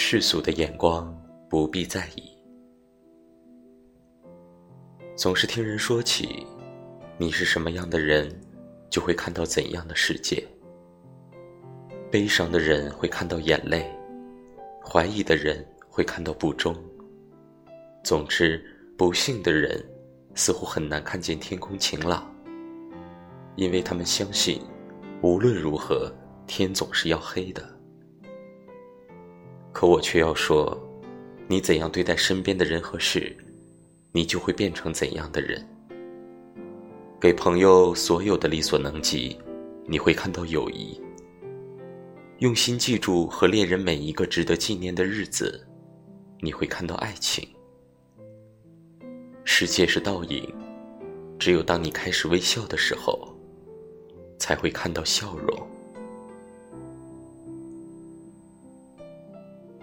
世俗的眼光不必在意。总是听人说起，你是什么样的人，就会看到怎样的世界。悲伤的人会看到眼泪，怀疑的人会看到不忠。总之，不幸的人似乎很难看见天空晴朗，因为他们相信，无论如何，天总是要黑的。可我却要说，你怎样对待身边的人和事，你就会变成怎样的人。给朋友所有的力所能及，你会看到友谊；用心记住和恋人每一个值得纪念的日子，你会看到爱情。世界是倒影，只有当你开始微笑的时候，才会看到笑容。